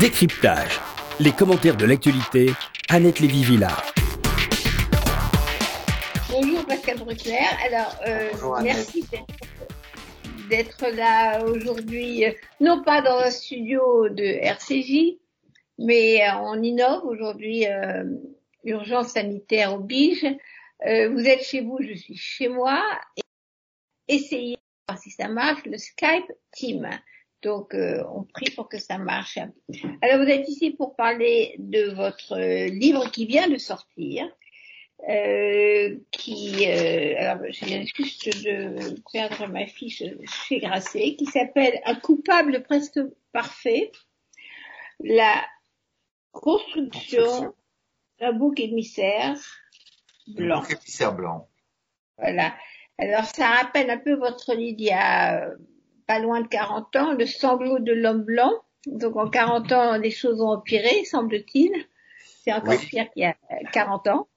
Décryptage. Les commentaires de l'actualité, Annette Lévy-Villard. Bonjour Pascal Bruckner. Alors, euh, merci d'être là aujourd'hui, euh, non pas dans un studio de RCJ, mais euh, on innove aujourd'hui, urgence sanitaire oblige. vous êtes chez vous, je suis chez moi. Essayez de voir si ça marche, le Skype Team. Donc, euh, on prie pour que ça marche. Alors, vous êtes ici pour parler de votre livre qui vient de sortir, euh, qui, euh, alors, je juste de perdre ma fiche chez Grasset, qui s'appelle Un coupable presque parfait, la construction d'un bouc émissaire blanc. bouc émissaire blanc. Voilà. Alors, ça rappelle un peu votre livre il y a pas loin de 40 ans, le sanglot de l'homme blanc. Donc en 40 ans, les choses ont empiré, semble-t-il. C'est encore pire qu'il y a 40 ans.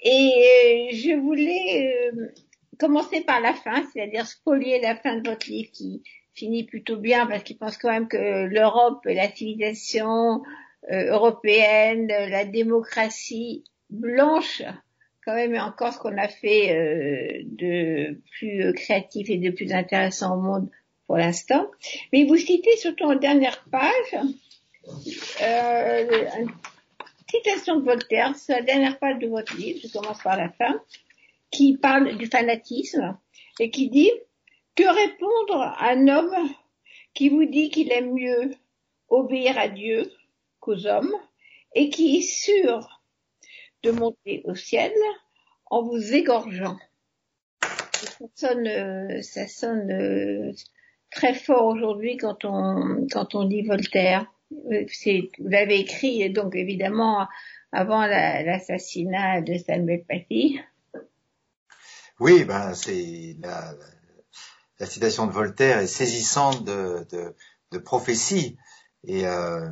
Et euh, je voulais euh, commencer par la fin, c'est-à-dire spolier la fin de votre livre qui finit plutôt bien parce qu'il pense quand même que l'Europe, la civilisation euh, européenne, la démocratie blanche, quand même encore ce qu'on a fait de plus créatif et de plus intéressant au monde pour l'instant. Mais vous citez surtout en dernière page euh, une citation de Voltaire, c'est la dernière page de votre livre, je commence par la fin, qui parle du fanatisme et qui dit que répondre à un homme qui vous dit qu'il aime mieux obéir à Dieu qu'aux hommes et qui est sûr de monter au ciel en vous égorgeant. Ça sonne, euh, ça sonne euh, très fort aujourd'hui quand on quand on dit Voltaire. Euh, vous l'avez écrit donc évidemment avant l'assassinat de Samuel Paty. Oui, ben c'est la, la, citation de Voltaire est saisissante de, de, de prophétie et euh,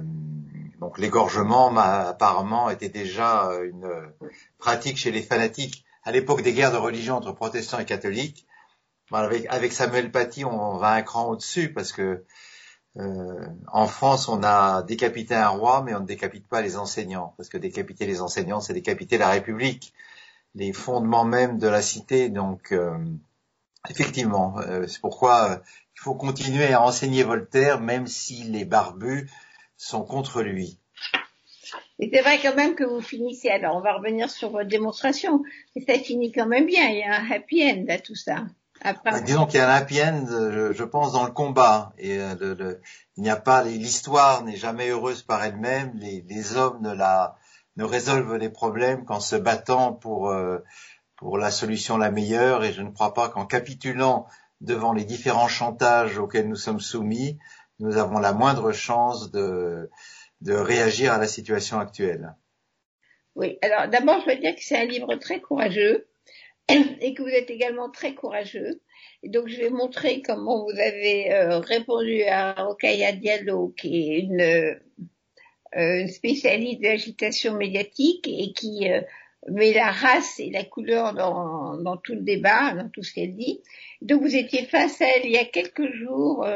donc l'égorgement apparemment était déjà une pratique chez les fanatiques à l'époque des guerres de religion entre protestants et catholiques avec, Samuel Paty, on va un cran au-dessus parce que euh, en France, on a décapité un roi, mais on ne décapite pas les enseignants, parce que décapiter les enseignants, c'est décapiter la République, les fondements même de la cité. Donc, euh, effectivement, euh, c'est pourquoi il faut continuer à enseigner Voltaire, même si les barbus sont contre lui. Et c'est vrai quand même que vous finissez, alors on va revenir sur votre démonstration, mais ça finit quand même bien, il y a un happy end à tout ça. Bah, disons qu'il y a un happy end, je, pense, dans le combat. Et euh, il n'y a pas, l'histoire n'est jamais heureuse par elle-même. Les, hommes ne la, ne résolvent les problèmes qu'en se battant pour euh, pour la solution la meilleure. Et je ne crois pas qu'en capitulant devant les différents chantages auxquels nous sommes soumis, nous avons la moindre chance de de réagir à la situation actuelle. Oui. Alors d'abord, je veux dire que c'est un livre très courageux et que vous êtes également très courageux. Et donc, je vais montrer comment vous avez euh, répondu à Rokaya Diallo, qui est une, euh, spécialiste de l'agitation médiatique et qui euh, met la race et la couleur dans, dans, tout le débat, dans tout ce qu'elle dit. Donc, vous étiez face à elle il y a quelques jours,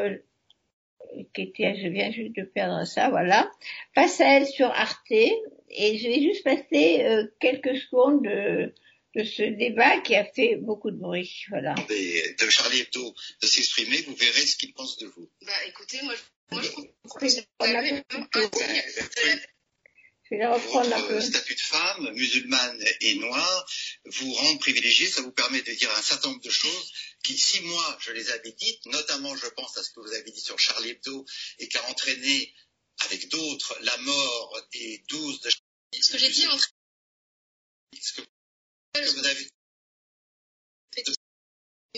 qui était, je viens juste de perdre ça, voilà, face à elle sur Arte, et je vais juste passer quelques secondes de de ce débat qui a fait beaucoup de bruit. Voilà. De Charlie Hebdo de s'exprimer, vous verrez ce qu'il pense de vous. Bah écoutez, moi, moi je trouve que c'est je vais reprendre un peu. statut de femme, musulmane et noire, vous rend privilégié, ça vous permet de dire un certain nombre de choses qui, si moi je les avais dites, notamment je pense à ce que vous avez dit sur Charlie Hebdo et qui a entraîné avec d'autres la mort des douze de Charlie Ce que j'ai dit entre vous avez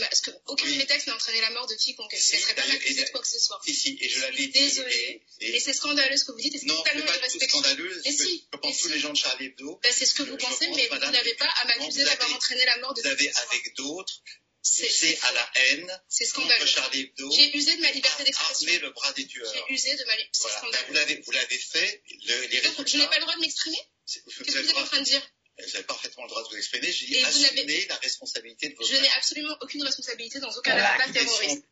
parce qu'aucun de mes textes n'a entraîné la mort de quiconque. Je ne serait pas m'accuser de quoi que ce soit. Si, si, et je l'avais dit. Désolée. Et, c'est scandaleux ce que vous dites. Et c'est totalement pas scandaleux. Mais si. Je pense tous les gens de Charlie Hebdo. Ben, c'est ce que vous pensez, mais vous n'avez pas à m'accuser d'avoir entraîné la mort de Vous avez avec d'autres c'est à la haine c'est scandaleux. Charlie Hebdo. J'ai usé de ma liberté d'expression. Armé le bras des tueurs. J'ai usé de ma liberté. C'est scandaleux. Vous l'avez, fait. Le, les résultats. Je n'ai pas le droit de m'exprimer. Qu'est-ce que vous êtes en train de dire vous avez parfaitement le droit de vous exprimer. J'ai dit assumer la responsabilité de vos Je n'ai absolument aucune responsabilité dans aucun voilà. terroriste.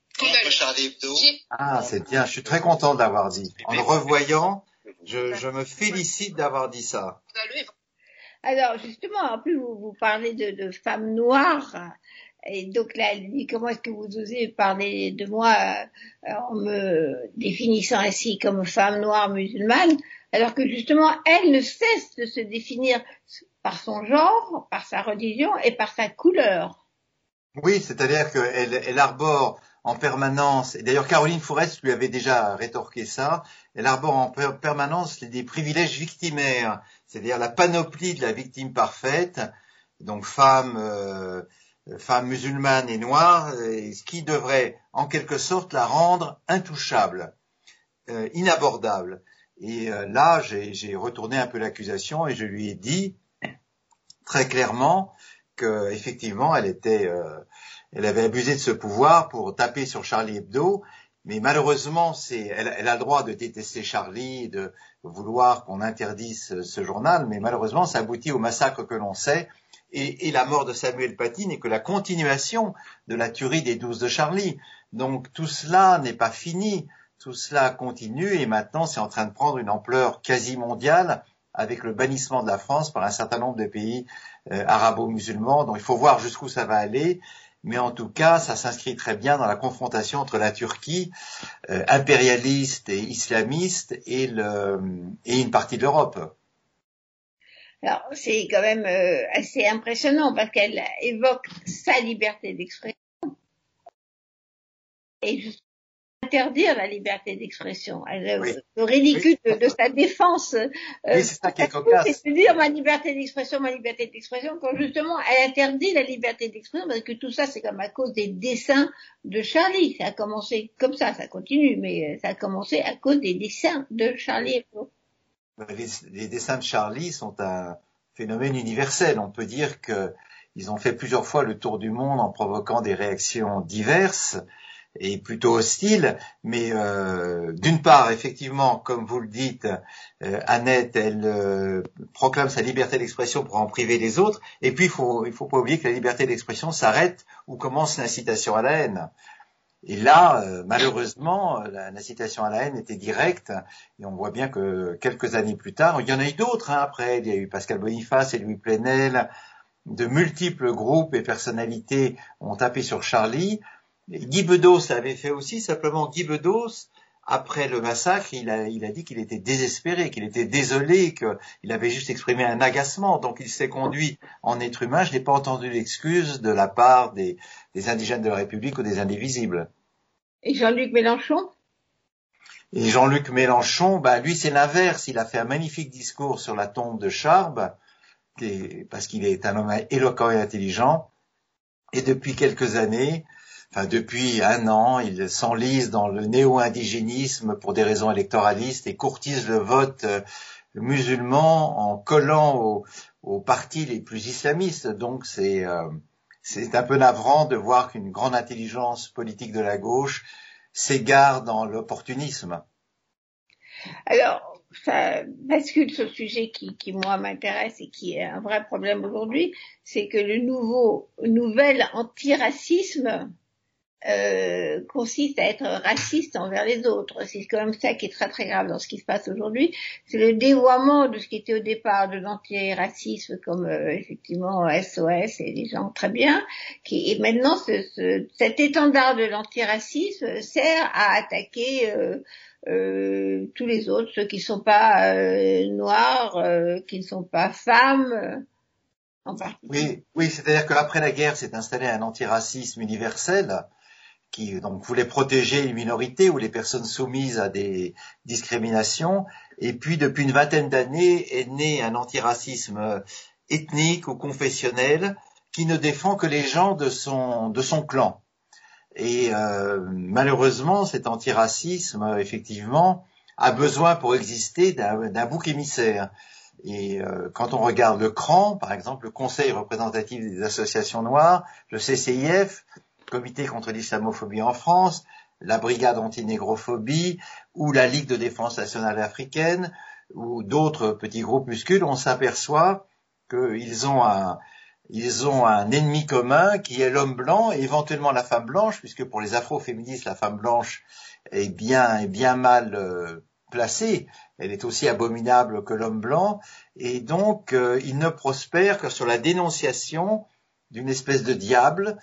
Ah, c'est bien. Je suis très content de l'avoir dit. En le revoyant, Je, me félicite d'avoir dit ça. Alors justement, en plus vous, vous parlez de, de, femmes noires. Et donc là, elle dit comment est-ce que vous osez parler de moi euh, en me définissant ainsi comme femme noire musulmane, alors que justement elle ne cesse de se définir par son genre, par sa religion et par sa couleur. Oui, c'est-à-dire qu'elle elle arbore en permanence, et d'ailleurs Caroline Forest lui avait déjà rétorqué ça, elle arbore en permanence des privilèges victimaires, c'est-à-dire la panoplie de la victime parfaite, donc femme, euh, femme musulmane et noire, ce qui devrait en quelque sorte la rendre intouchable, euh, inabordable. Et euh, là, j'ai retourné un peu l'accusation et je lui ai dit très clairement que effectivement, elle était elle avait abusé de ce pouvoir pour taper sur Charlie Hebdo, mais malheureusement, c'est, elle, a le droit de détester Charlie, de vouloir qu'on interdise ce, journal, mais malheureusement, ça aboutit au massacre que l'on sait, et, la mort de Samuel Paty n'est que la continuation de la tuerie des douze de Charlie. Donc tout cela n'est pas fini, tout cela continue, et maintenant c'est en train de prendre une ampleur quasi mondiale avec le bannissement de la France par un certain nombre de pays euh, arabo-musulmans. Donc il faut voir jusqu'où ça va aller mais en tout cas, ça s'inscrit très bien dans la confrontation entre la Turquie euh, impérialiste et islamiste et, une partie de l'Europe. Alors, c'est quand même euh, assez impressionnant parce qu'elle évoque sa liberté d'expression. Et interdire la liberté d'expression. Le ridicule de, sa défense. Euh, oui, c'est ça qui est cocasse. C'est dire ma liberté d'expression, ma liberté d'expression, quand justement elle interdit la liberté d'expression, parce que tout ça c'est comme à cause des dessins de Charlie. Ça a commencé comme ça, ça continue, mais euh, ça a commencé à cause des dessins de Charlie Les, les dessins de Charlie sont un phénomène universel. On peut dire que ils ont fait plusieurs fois le tour du monde en provoquant des réactions diverses est plutôt hostile, mais euh, d'une part, effectivement, comme vous le dites, euh, Annette, elle euh, proclame sa liberté d'expression pour en priver les autres, et puis il faut, il faut pas oublier que la liberté d'expression s'arrête où commence l'incitation à la haine. Et là, malheureusement, l'incitation à la haine était directe, et on voit bien que quelques années plus tard, il y en a eu d'autres hein, après, il y a eu Pascal Boniface et Louis Plenel, de multiples groupes et personnalités ont tapé sur Charlie, Guy Bedos l'avait fait aussi, simplement Guy Bedos, après le massacre, il a, il a dit qu'il était désespéré, qu'il était désolé, qu'il avait juste exprimé un agacement, donc il s'est conduit en être humain. Je n'ai pas entendu d'excuse de la part des, des, indigènes de la République ou des indivisibles. Et Jean-Luc Mélenchon? Et Jean-Luc Mélenchon, bah, lui c'est l'inverse. Il a fait un magnifique discours sur la tombe de Charb, parce qu'il est un homme éloquent et intelligent. Et depuis quelques années, enfin depuis un an, il s'enlise dans le néo-indigénisme pour des raisons électoralistes et courtise le vote euh, musulman en collant aux, partis les plus islamistes. Donc c'est euh, c'est un peu navrant de voir qu'une grande intelligence politique de la gauche s'égare dans l'opportunisme. Alors, ça bascule sur le sujet qui, qui moi m'intéresse et qui est un vrai problème aujourd'hui, c'est que le nouveau nouvel antiracisme euh, consiste à être raciste envers les autres. C'est quand même ça qui est très très grave dans ce qui se passe aujourd'hui. C'est le dévoiement de ce qui était au départ de l'antiracisme comme euh, effectivement SOS et des gens très bien, qui et maintenant ce, cet étendard de l'antiracisme sert à attaquer euh, euh tous les autres, ceux qui ne sont pas noirs, qui ne sont pas femmes. Oui, oui, c'est-à-dire qu'après la guerre s'est installé un antiracisme universel qui donc voulait protéger les minorités ou les personnes soumises à des discriminations. Et puis depuis une vingtaine d'années est né un antiracisme ethnique ou confessionnel qui ne défend que les gens de son de son clan. Et euh, malheureusement, cet antiracisme, effectivement, a besoin pour exister d'un bouc émissaire. Et euh, quand on regarde le CRAN, par exemple, le Conseil représentatif des associations noires, le CCIF, Comité contre l'islamophobie en France, la Brigade anti-négrophobie ou la Ligue de défense nationale africaine ou d'autres petits groupuscules, on s'aperçoit qu'ils ont un, ils ont un ennemi commun qui est l'homme blanc et éventuellement la femme blanche, puisque pour les afroféministes, la femme blanche est bien, est bien mal euh, placée. elle est aussi abominable que l'homme blanc, et donc euh, il ne prospère que sur la dénonciation d'une espèce de diable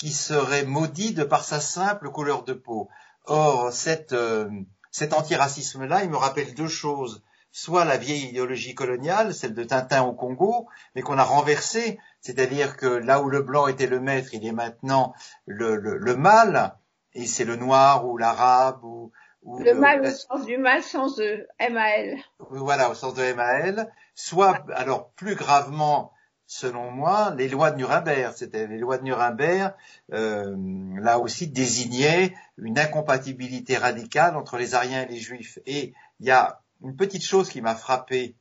qui serait maudit de par sa simple couleur de peau. Or, cette, euh, cet antiracisme-là, il me rappelle deux choses. Soit la vieille idéologie coloniale, celle de Tintin au Congo, mais qu'on a renversée, c'est-à-dire que là où le blanc était le maître, il est maintenant le, le, le mal, et c'est le noir ou l'arabe ou, le mal au sens du mal, sens de MAL. Voilà, au sens de MAL. Soit, alors plus gravement, selon moi, les lois de Nuremberg. C'était les lois de Nuremberg, euh, là aussi désignaient une incompatibilité radicale entre les Ariens et les Juifs. Et il y a une petite chose qui m'a frappé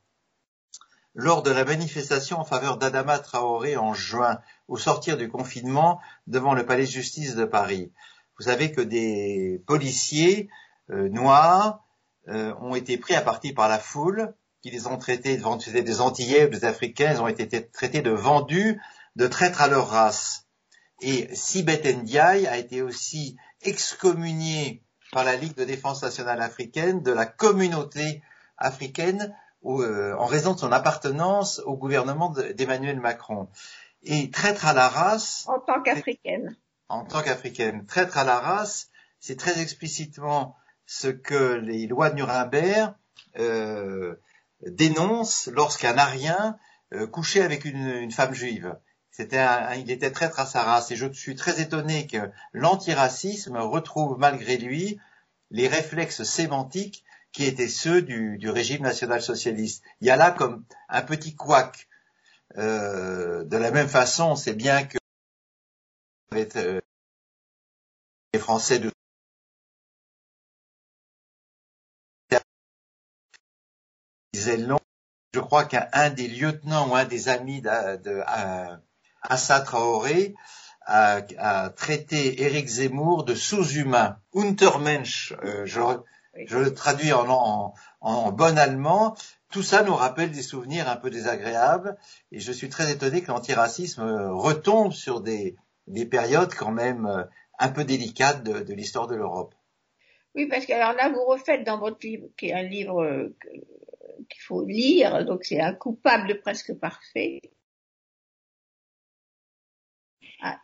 lors de la manifestation en faveur d'Adama Traoré en juin, au sortir du confinement devant le palais de justice de Paris. Vous savez que des policiers euh, noirs euh, ont été pris à partie par la foule, qui les ont traités, de des Antillais ou des Africains, ils ont été traités de vendus, de traîtres à leur race. Et Sibeth Ndiaye a été aussi excommunié par la Ligue de défense nationale africaine de la communauté africaine euh, en raison de son appartenance au gouvernement d'Emmanuel Macron. Et traître à la race. En tant qu'africaine. En tant qu'africaine. Traître à la race, c'est très explicitement ce que les lois de Nuremberg euh, dénoncent lorsqu'un Arien euh, couchait avec une, femme juive. C'était il était traître à sa race et je suis très étonné que l'antiracisme retrouve malgré lui les réflexes sémantiques qui étaient ceux du, régime national-socialiste. Il y a là comme un petit couac. Euh, de la même façon, c'est bien que euh, les Français de je crois qu'un des lieutenants ou un des amis de, Assa Traoré a, traité Éric Zemmour de sous-humain, Untermensch, euh, je, le traduis en, bon allemand. Tout ça nous rappelle des souvenirs un peu désagréables et je suis très étonné que l'antiracisme retombe sur des, périodes quand même euh, un peu délicates de, l'histoire de l'Europe. Oui, parce que alors là, vous refaites dans votre livre, qui est un livre euh, qu'il faut lire, donc c'est un coupable presque parfait. Ah,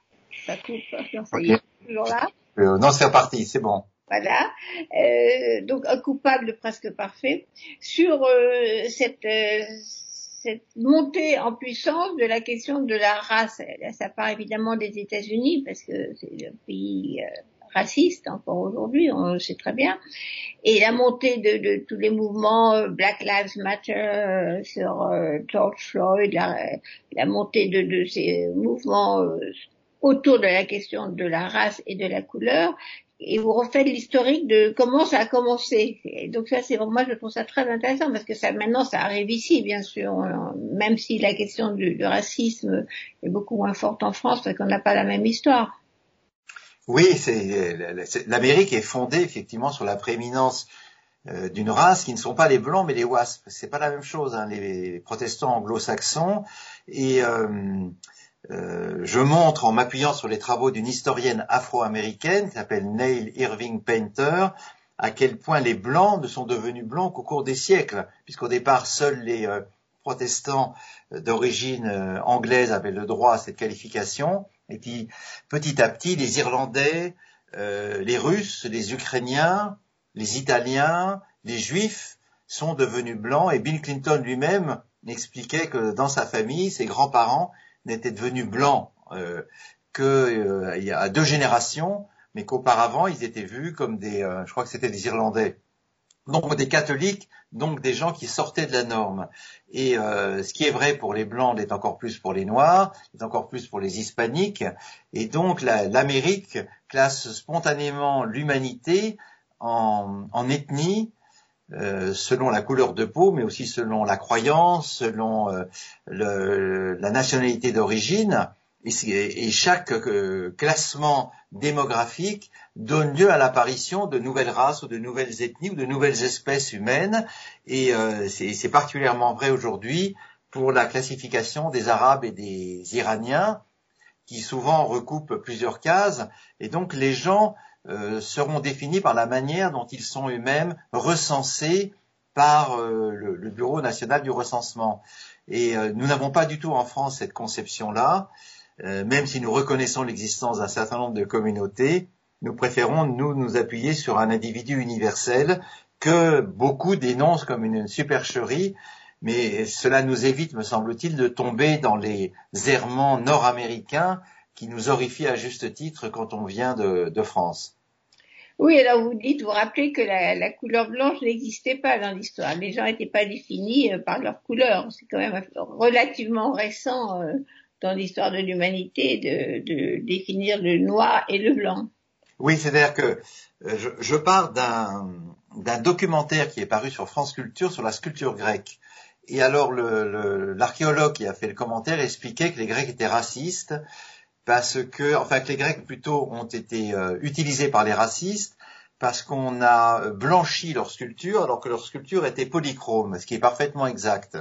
ça coupe, non, ça y est, toujours là. Euh, non, c'est reparti, c'est bon. Voilà, euh, donc un coupable presque parfait sur euh, cette, euh, cette montée en puissance de la question de la race. Ça part évidemment des États-Unis parce que c'est un pays euh, raciste encore aujourd'hui, on le sait très bien. Et la montée de, de tous les mouvements euh, Black Lives Matter euh, sur euh, George Floyd, la, la montée de, de, ces mouvements autour de la question de la race et de la couleur, et vous refaites l'historique de comment ça a commencé. Et donc ça, c'est moi je trouve ça très intéressant parce que ça maintenant ça arrive ici, bien sûr, même si la question du, du racisme est beaucoup moins forte en France parce qu'on n'a pas la même histoire. Oui, c'est l'Amérique est fondée effectivement sur la prééminence euh, d'une race qui ne sont pas les blancs mais les wasps. C'est pas la même chose. Hein, les, protestants anglo-saxons et euh, euh, je montre en m'appuyant sur les travaux d'une historienne afro-américaine qui s'appelle Neil Irving Painter à quel point les blancs ne sont devenus blancs qu'au cours des siècles, puisqu'au départ seuls les protestants d'origine anglaise avaient le droit à cette qualification. Et puis petit à petit, les Irlandais, euh, les Russes, les Ukrainiens, les Italiens, les Juifs sont devenus blancs. Et Bill Clinton lui-même expliquait que dans sa famille, ses grands-parents n'étaient devenus blancs euh, que euh, y a deux générations, mais qu'auparavant ils étaient vus comme des, euh, je crois que c'était des Irlandais, donc des catholiques, donc des gens qui sortaient de la norme. Et euh, ce qui est vrai pour les blancs l'est encore plus pour les noirs, est encore plus pour les hispaniques. Et donc l'Amérique classe spontanément l'humanité en, en, ethnie, euh, selon la couleur de peau, mais aussi selon la croyance, selon euh, le, la nationalité d'origine. Et, chaque euh, classement démographique donne lieu à l'apparition de nouvelles races ou de nouvelles ethnies ou de nouvelles espèces humaines. Et euh, c'est particulièrement vrai aujourd'hui pour la classification des Arabes et des Iraniens, qui souvent recoupent plusieurs cases. Et donc les gens euh, seront définis par la manière dont ils sont eux-mêmes recensés par le, Bureau national du recensement. Et nous n'avons pas du tout en France cette conception-là, même si nous reconnaissons l'existence d'un certain nombre de communautés, nous préférons nous nous appuyer sur un individu universel que beaucoup dénoncent comme une supercherie, mais cela nous évite, me semble-t-il, de tomber dans les errements nord-américains qui nous horrifient à juste titre quand on vient de, France. Oui, alors vous dites, vous rappelez que la, couleur blanche n'existait pas dans l'histoire. Les gens n'étaient pas définis euh, par leur couleur. C'est quand même relativement récent euh, dans l'histoire de l'humanité de, définir le noir et le blanc. Oui, c'est-à-dire que euh, je, je pars d'un documentaire qui est paru sur France Culture sur la sculpture grecque. Et alors l'archéologue qui a fait le commentaire expliquait que les Grecs étaient racistes parce que, enfin que les Grecs plutôt ont été euh, utilisés par les racistes parce qu'on a blanchi leur sculpture alors que leur sculpture était polychrome, ce qui est parfaitement exact.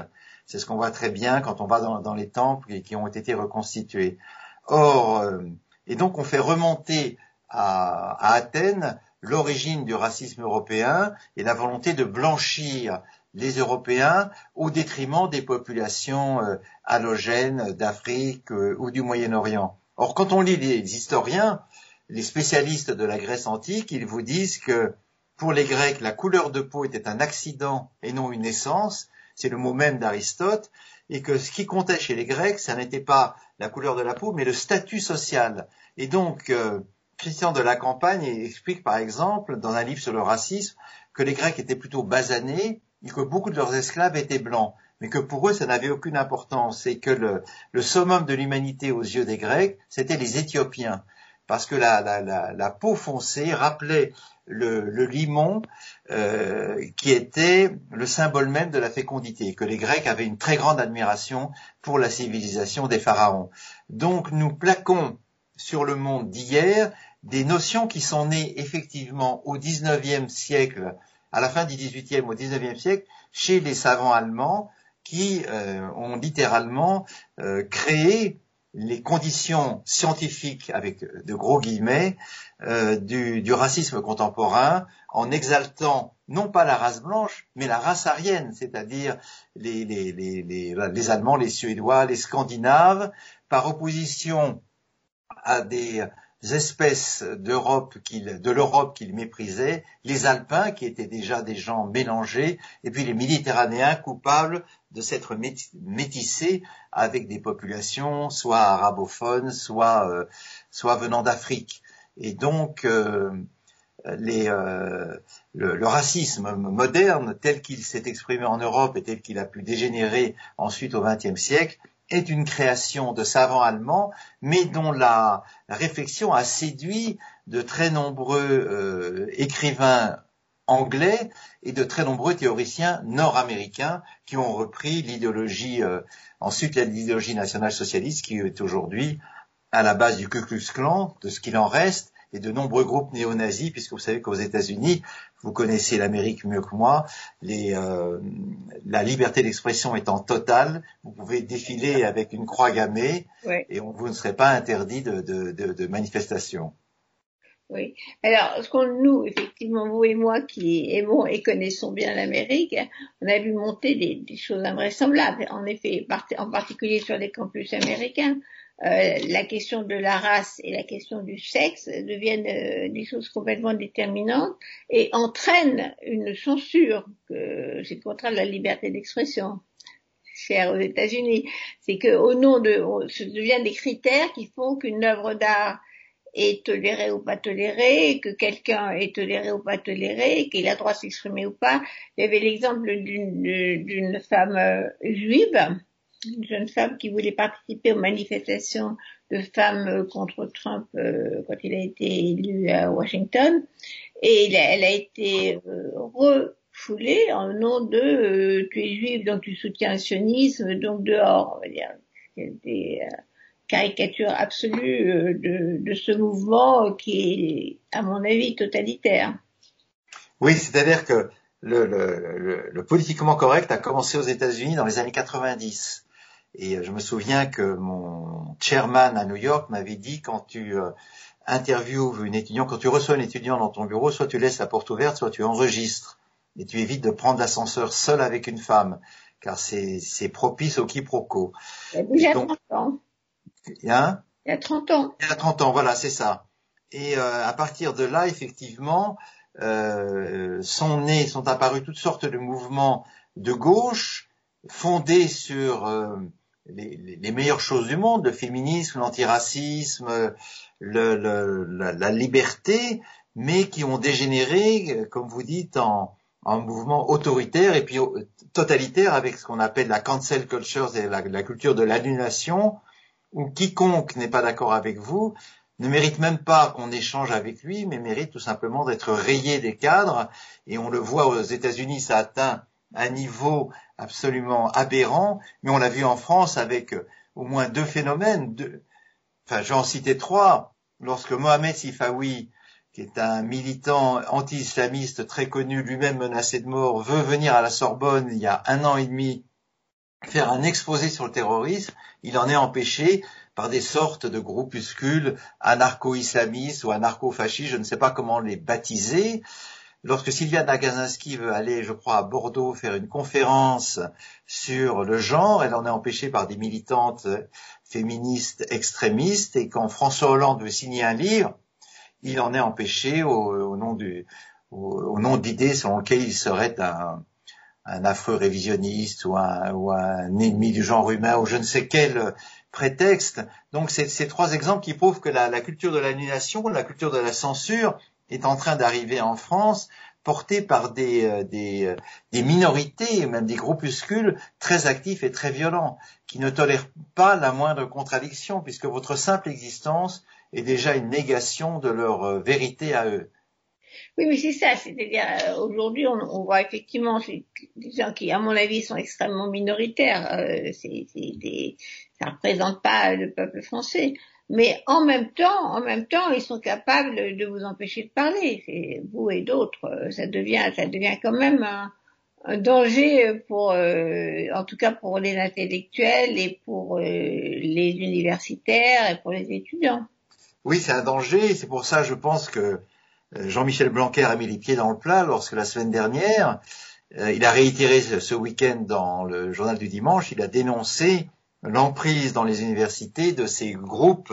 C'est ce qu'on voit très bien quand on va dans, les temples qui ont été reconstitués. Or, euh, et donc on fait remonter à, Athènes l'origine du racisme européen et la volonté de blanchir les Européens au détriment des populations euh, halogènes d'Afrique euh, ou du Moyen-Orient. Or, quand on lit les historiens, les spécialistes de la Grèce antique, ils vous disent que pour les Grecs, la couleur de peau était un accident et non une essence, c'est le mot même d'Aristote, et que ce qui comptait chez les Grecs, ça n'était pas la couleur de la peau, mais le statut social. Et donc, euh, Christian de la Campagne explique par exemple dans un livre sur le racisme que les Grecs étaient plutôt basanés et que beaucoup de leurs esclaves étaient blancs, mais que pour eux ça n'avait aucune importance. Et que le, summum de l'humanité aux yeux des Grecs, c'était les Éthiopiens, parce que la, peau foncée rappelait le, limon euh, qui était le symbole même de la fécondité, que les Grecs avaient une très grande admiration pour la civilisation des pharaons. Donc nous plaquons sur le monde d'hier des notions qui sont nées effectivement au XIXe siècle, à la fin du XVIIIe au XIXe siècle, chez les savants allemands qui euh, ont littéralement euh, créé les conditions scientifiques, avec de gros guillemets, euh, du, racisme contemporain, en exaltant non pas la race blanche, mais la race aryenne, c'est-à-dire les, les, les, les, Allemands, les Suédois, les Scandinaves, par opposition à des espèces d'Europe de l'Europe qu'il méprisait, les Alpins qui étaient déjà des gens mélangés, et puis les Méditerranéens coupables de s'être métissés avec des populations soit arabophones, soit, euh, soit venant d'Afrique. Et donc euh, euh, le, le, racisme moderne tel qu'il s'est exprimé en Europe et tel qu'il a pu dégénérer ensuite au XXe siècle est une création de savants allemands, mais dont la, réflexion a séduit de très nombreux euh, écrivains anglais et de très nombreux théoriciens nord-américains qui ont repris l'idéologie, euh, ensuite l'idéologie nationale socialiste qui est aujourd'hui à la base du Ku Klux Klan, de ce qu'il en reste, et de nombreux groupes néo-nazis, puisque vous savez qu'aux États-Unis, vous connaissez l'Amérique mieux que moi, les, euh, la liberté d'expression étant totale, vous pouvez défiler avec une croix gammée et on, vous ne serez pas interdit de, de, de, de manifestation. Oui. Alors, ce qu'on nous, effectivement, vous et moi qui aimons et connaissons bien l'Amérique, on a vu monter des, des, choses invraisemblables. En effet, en particulier sur les campus américains, euh, la question de la race et la question du sexe deviennent euh, des choses complètement déterminantes et entraînent une censure c'est le contraire de la liberté d'expression chère aux États-Unis. C'est que au nom de, ce devient des critères qui font qu'une œuvre d'art est tolérée ou pas tolérée, que quelqu'un est toléré ou pas toléré, qu'il a droit de s'exprimer ou pas. Il y avait l'exemple d'une femme juive une jeune femme qui voulait participer aux manifestations de femmes euh, contre Trump euh, quand il a été élu à Washington. Et elle a été euh, refoulée en nom de tu es juive donc tu soutiens le sionisme donc dehors on va dire des caricatures absolues de, ce mouvement qui est à mon avis totalitaire. Oui, c'est-à-dire que le, politiquement correct a commencé aux États-Unis dans les années 90. Et euh, je me souviens que mon chairman à New York m'avait dit quand tu euh, interviews une étudiante, quand tu reçois un étudiant dans ton bureau, soit tu laisses la porte ouverte, soit tu enregistres. et tu évites de prendre l'ascenseur seul avec une femme, car c'est propice au quiproquo. Il y a 30 ans. Hein? Il y a 30 ans. Il y a 30 ans, voilà, c'est ça. Et euh, à partir de là, effectivement, euh, sont nés, sont apparus toutes sortes de mouvements de gauche fondés sur euh, les, les, meilleures choses du monde, le féminisme, l'antiracisme, le, le, la, liberté, mais qui ont dégénéré, comme vous dites, en, en mouvement autoritaire et puis totalitaire avec ce qu'on appelle la cancel culture et la, la culture de l'annulation, où quiconque n'est pas d'accord avec vous ne mérite même pas qu'on échange avec lui, mais mérite tout simplement d'être rayé des cadres. Et on le voit aux États-Unis, ça atteint un niveau absolument aberrant, mais on l'a vu en France avec euh, au moins deux phénomènes. Enfin, j'en citais trois. Lorsque Mohamed Sifawi, qui est un militant anti-islamiste très connu, lui-même menacé de mort, veut venir à la Sorbonne il y a un an et demi faire un exposé sur le terrorisme, il en est empêché par des sortes de groupuscules anarcho-islamistes ou anarcho-fascistes, je ne sais pas comment les baptiser. Lorsque Sylvia Nagasinski veut aller, je crois, à Bordeaux faire une conférence sur le genre, elle en est empêchée par des militantes féministes extrémistes, et quand François Hollande veut signer un livre, il en est empêché au, nom d'idées selon lesquelles il serait un, affreux révisionniste ou un, ennemi du genre humain ou je ne sais quel prétexte. Donc c'est ces trois exemples qui prouvent que la culture de l'annulation, la culture de la censure est en train d'arriver en France portée par des, euh, des, euh, des, minorités, même des groupuscules très actifs et très violents, qui ne tolèrent pas la moindre contradiction, puisque votre simple existence est déjà une négation de leur euh, vérité à eux. Oui, mais c'est ça. C'est-à-dire, aujourd'hui, on, voit effectivement des gens qui, à mon avis, sont extrêmement minoritaires. Ça représente pas le peuple français. Mais en même temps, en même temps, ils sont capables de vous empêcher de parler. vous et d'autres. Ça devient, ça devient quand même un, danger pour, euh, en tout cas pour les intellectuels et pour euh, les universitaires et pour les étudiants. Oui, c'est un danger. C'est pour ça, je pense que euh, Jean-Michel Blanquer a mis les pieds dans le plat lorsque la semaine dernière, il a réitéré ce week-end dans le journal du dimanche, il a dénoncé l'emprise dans les universités de ces groupes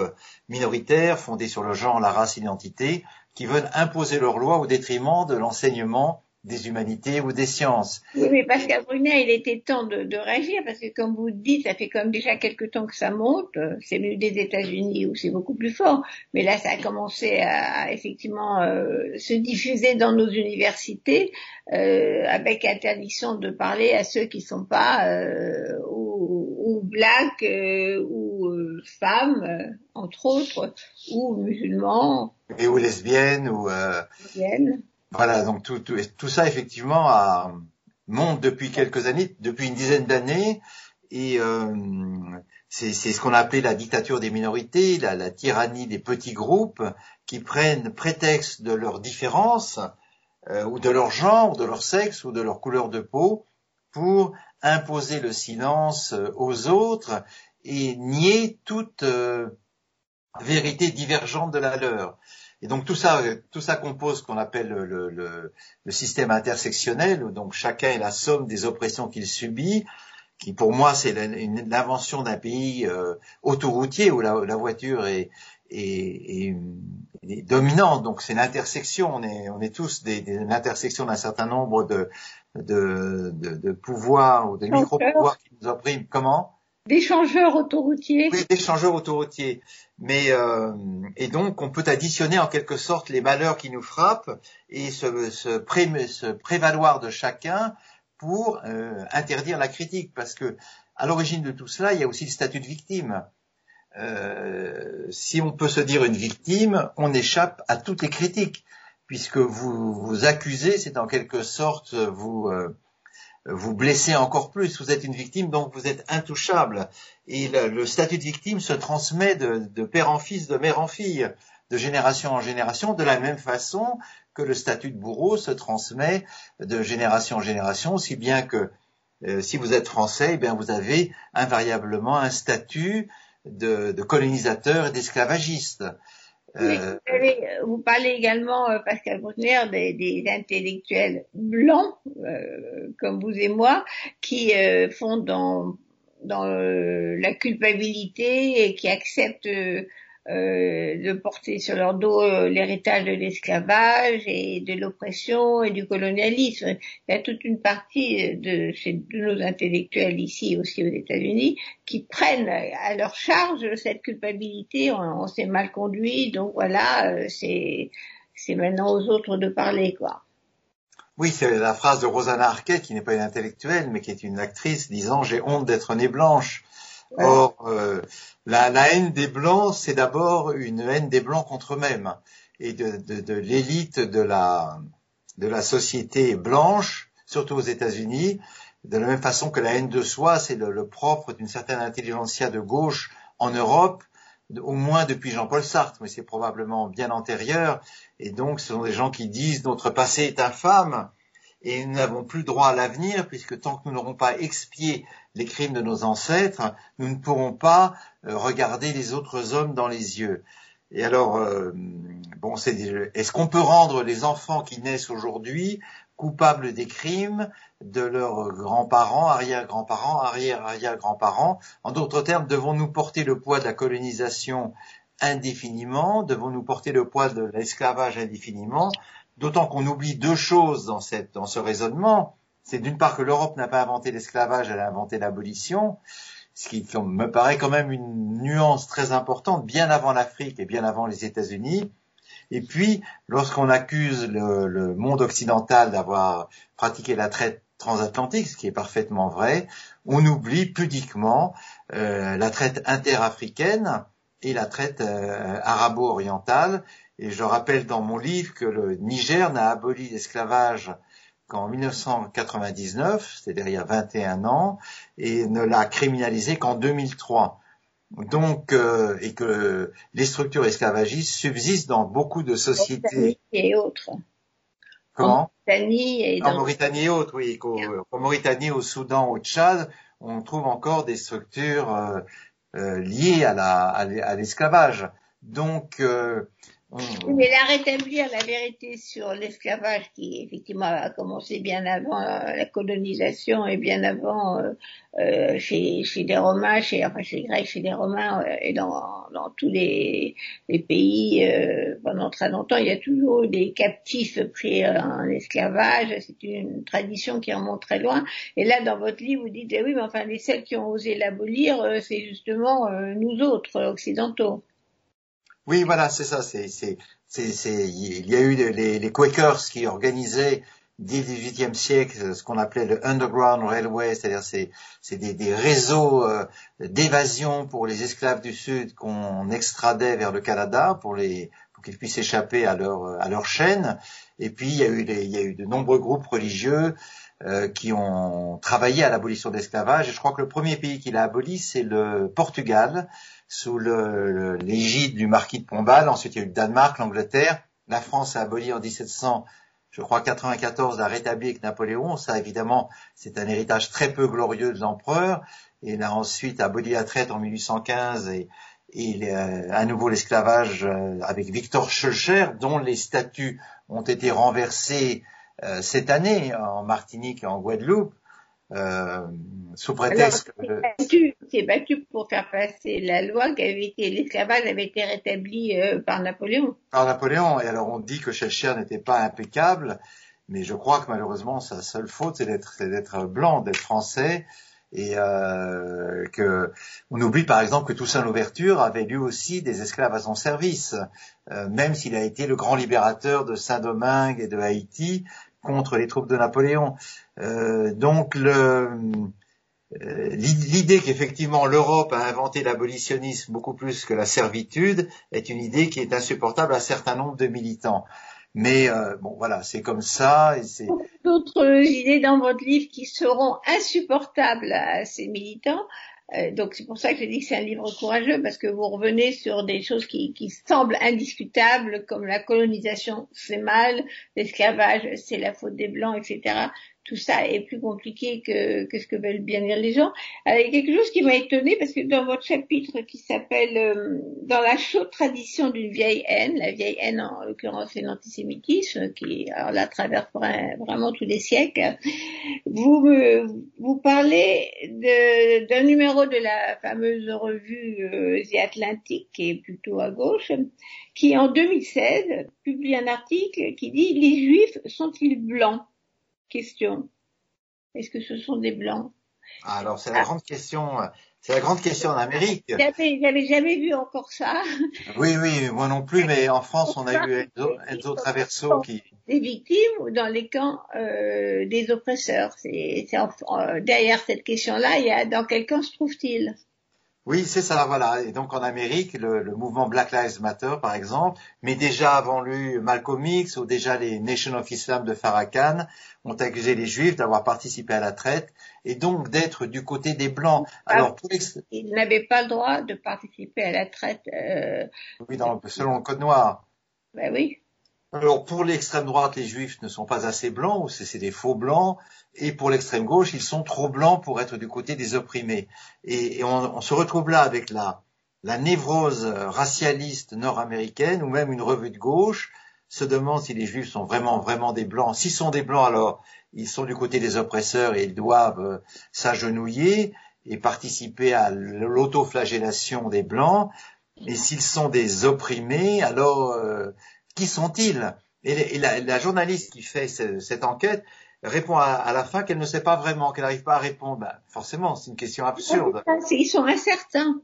minoritaires fondés sur le genre, la race, l'identité, qui veulent imposer leurs lois au détriment de l'enseignement des humanités ou des sciences. Oui, mais Pascal Brunet, il était temps de, réagir parce que comme vous dites, ça fait comme déjà quelque temps que ça monte. C'est venu des États-Unis où c'est beaucoup plus fort, mais là, ça a commencé à, effectivement euh, se diffuser dans nos universités euh, avec interdiction de parler à ceux qui sont pas euh, blacks euh, ou euh, femmes, entre autres, ou musulmans. Et ou lesbiennes ou lesbiennes voilà, donc tout, tout, tout ça effectivement a, monte depuis quelques années, depuis une dizaine d'années, et euh, c'est ce qu'on a appelé la dictature des minorités, la, la, tyrannie des petits groupes qui prennent prétexte de leurs différences, euh, ou de leur genre, ou de leur sexe, ou de leur couleur de peau, pour imposer le silence euh, aux autres et nier toute euh, vérité divergente de la leur. Et donc tout ça, tout ça compose ce qu'on appelle le, système intersectionnel, où donc chacun est la somme des oppressions qu'il subit, qui pour moi c'est l'invention d'un pays euh, autoroutier où la voiture est, est, est, est, dominante. Donc c'est l'intersection. On est, on est tous des, des l'intersection d'un certain nombre de, de, de, de pouvoirs ou de micro-pouvoirs qui nous oppriment. Comment? D'échangeurs autoroutiers. Oui, d'échangeurs autoroutiers. Mais euh, et donc on peut additionner en quelque sorte les malheurs qui nous frappent et se, se, pré, se prévaloir de chacun pour euh, interdire la critique, parce que à l'origine de tout cela, il y a aussi le statut de victime. Euh, si on peut se dire une victime, on échappe à toutes les critiques, puisque vous vous accusez, c'est en quelque sorte vous euh, vous blessez encore plus. Vous êtes une victime, donc vous êtes intouchable. Et le, statut de victime se transmet de, père en fils, de mère en fille, de génération en génération, de la même façon que le statut de bourreau se transmet de génération en génération, si bien que euh, si vous êtes français, eh bien vous avez invariablement un statut de, colonisateur et d'esclavagiste. Euh, vous, parlez également, euh, Pascal Bruckner, des, des, intellectuels blancs, euh, comme vous et moi, qui font dans, dans la culpabilité et qui acceptent euh, de porter sur leur dos euh, l'héritage de l'esclavage et de l'oppression et du colonialisme. Il y a toute une partie de, nos intellectuels ici aussi aux États-Unis qui prennent à leur charge cette culpabilité. On, s'est mal conduit, donc voilà, euh, c'est maintenant aux autres de parler, quoi. Oui, c'est la phrase de Rosanna Arquette, qui n'est pas une intellectuelle, mais qui est une actrice, disant j'ai honte d'être née blanche. Or, euh, la, haine des blancs, c'est d'abord une haine des blancs contre eux-mêmes. Et de, l'élite de la, de la société blanche, surtout aux États-Unis, de la même façon que la haine de soi, c'est le, le, propre d'une certaine intelligentsia de gauche en Europe, au moins depuis Jean-Paul Sartre, mais c'est probablement bien antérieur. Et donc, ce sont des gens qui disent notre passé est infâme et nous n'avons plus droit à l'avenir puisque tant que nous n'aurons pas expié les crimes de nos ancêtres, nous ne pourrons pas euh, regarder les autres hommes dans les yeux. Et alors, euh, bon, c'est est-ce qu'on peut rendre les enfants qui naissent aujourd'hui coupables des crimes de leurs grands-parents, arrière-grands-parents, arrière-arrière-grands-parents? En d'autres termes, devons-nous porter le poids de la colonisation indéfiniment? Devons-nous porter le poids de l'esclavage indéfiniment? D'autant qu'on oublie deux choses dans, ce raisonnement c'est d'une part que l'Europe n'a pas inventé l'esclavage, elle a inventé l'abolition, ce qui me paraît quand même une nuance très importante, bien avant l'Afrique et bien avant les États-Unis. Et puis, lorsqu'on accuse le, monde occidental d'avoir pratiqué la traite transatlantique, ce qui est parfaitement vrai, on oublie pudiquement euh, la traite interafricaine et la traite euh, arabo-orientale. Et je rappelle dans mon livre que le Niger n'a aboli l'esclavage qu'en 1999, c'est-à-dire il y a 21 ans, et ne l'a criminalisé qu'en 2003. Donc, euh, et que les structures esclavagistes subsistent dans beaucoup de sociétés. et autres. Comment? En Mauritanie et, en Mauritanie et autres, oui. En Mauritanie, au Soudan, au Tchad, on trouve encore des structures euh, euh, liées à, la, à l'esclavage. Donc, euh, Mmh. Mais la rétablir la vérité sur l'esclavage qui effectivement a commencé bien avant euh, la colonisation et bien avant euh, euh, chez, chez les Romains, chez, enfin chez les Grecs, chez les Romains et dans, dans tous les, les pays pendant très longtemps, il y a toujours des captifs pris en esclavage. C'est une tradition qui remonte très loin. Et là, dans votre livre, vous dites eh oui, mais enfin les celles qui ont osé l'abolir, c'est justement nous autres occidentaux. Oui, voilà, c'est ça. C'est, c'est, c'est, il y a eu les, les Quakers qui organisaient dès le XVIIIe siècle ce qu'on appelait le Underground Railway, c'est-à-dire c'est, c'est des, des réseaux euh, d'évasion pour les esclaves du Sud qu'on extradait vers le Canada pour les qu'ils puissent échapper à leur à leur chaîne. Et puis il y a eu il y a eu de nombreux groupes religieux euh, qui ont travaillé à l'abolition de l'esclavage. Et je crois que le premier pays qui l'a aboli, c'est le Portugal, sous l'égide du marquis de Pombal. Ensuite, il y a eu le Danemark, l'Angleterre. La France a aboli en 1700, je crois 94, a rétabli avec Napoléon. Ça, évidemment, c'est un héritage très peu glorieux de l'empereur. Il a ensuite aboli la traite en 1815 et, et à nouveau l'esclavage euh, avec Victor Schœlcher, dont les statuts ont été renversés euh, cette année en Martinique et en Guadeloupe, euh, sous prétexte Alors, que... C'est battu, pour faire passer la loi qui avait été, l'esclavage avait été rétabli euh, par Napoléon. Par Napoléon, et alors on dit que Schœlcher n'était pas impeccable, mais je crois que malheureusement sa seule faute c'est d'être, d'être blanc, d'être français, et euh, que on oublie par exemple que Toussaint Louverture avait lui aussi des esclaves à son service, euh, même s'il a été le grand libérateur de Saint-Domingue et de Haïti, contre les troupes de Napoléon. Euh, donc euh, l'idée qu'effectivement l'Europe a inventé l'abolitionnisme beaucoup plus que la servitude est une idée qui est insupportable à un certain nombre de militants. Mais euh, bon, voilà, c'est comme ça. Et c'est d'autres idées dans votre livre qui seront insupportables à ces militants. Euh, donc c'est pour ça que je dis que c'est un livre courageux parce que vous revenez sur des choses qui, qui semblent indiscutables comme la colonisation c'est mal, l'esclavage c'est la faute des blancs, etc. tout ça est plus compliqué que, ce que veulent bien dire les gens. Alors, il y a quelque chose qui m'a étonnée parce que dans votre chapitre qui s'appelle euh, Dans la chaude tradition d'une vieille haine, la vieille haine en l'occurrence c'est l'antisémitisme qui alors là traverse vraiment tous les siècles, vous vous parlez d'un numéro de la fameuse revue euh, The Atlantic qui est plutôt à gauche, qui en 2016 publie un article qui dit les juifs sont-ils blancs? Question. Est-ce que ce sont des blancs? Ah, Alors c'est la ah. grande question. C'est la grande question en Amérique. J'avais jamais vu encore ça. Oui, oui, moi non plus, mais en France, on a eu Enzo, Traverso qui. Des victimes ou dans les camps euh, des oppresseurs? C'est euh, derrière cette question-là, il y a dans quel camp se trouve-t-il? Oui, c'est ça, voilà. Et donc en Amérique, le, mouvement Black Lives Matter, par exemple, mais déjà avant lui Malcolm X ou déjà les Nation of Islam de Farrakhan ont accusé les Juifs d'avoir participé à la traite et donc d'être du côté des Blancs. Ah, Alors, ils n'avaient pas le droit de participer à la traite. Euh... Oui, selon le code noir. Ben oui. Alors pour l'extrême droite, les juifs ne sont pas assez blancs, ou c'est des faux blancs, et pour l'extrême gauche, ils sont trop blancs pour être du côté des opprimés. Et, on, se retrouve là avec la, névrose racialiste nord-américaine, ou même une revue de gauche, se demande si les juifs sont vraiment vraiment des blancs. S'ils sont des blancs, alors ils sont du côté des oppresseurs et ils doivent euh, s'agenouiller et participer à l'autoflagellation des blancs. Et s'ils sont des opprimés, alors euh, qui sont-ils? Et, la, journaliste qui fait cette enquête répond à, la fin qu'elle ne sait pas vraiment, qu'elle n'arrive pas à répondre. Ben, forcément, c'est une question absurde. Ils sont incertains.